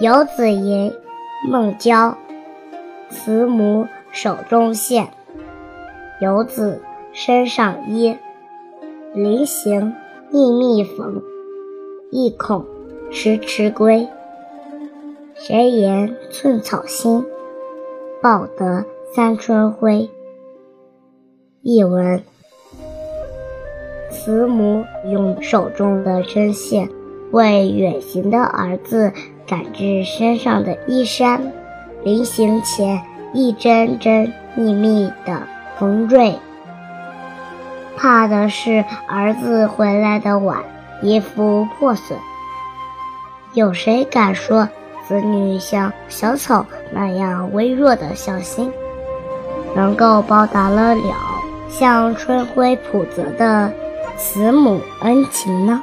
游子吟·孟郊，慈母手中线，游子身上衣。临行密密缝，意恐迟迟归。谁言寸草心，报得三春晖。译文：慈母用手中的针线为远行的儿子赶制身上的衣衫，临行前一针针密密的缝缀。怕的是儿子回来的晚，衣服破损。有谁敢说子女像小草那样微弱的孝心，能够报答了了像春晖普泽的慈母恩情呢？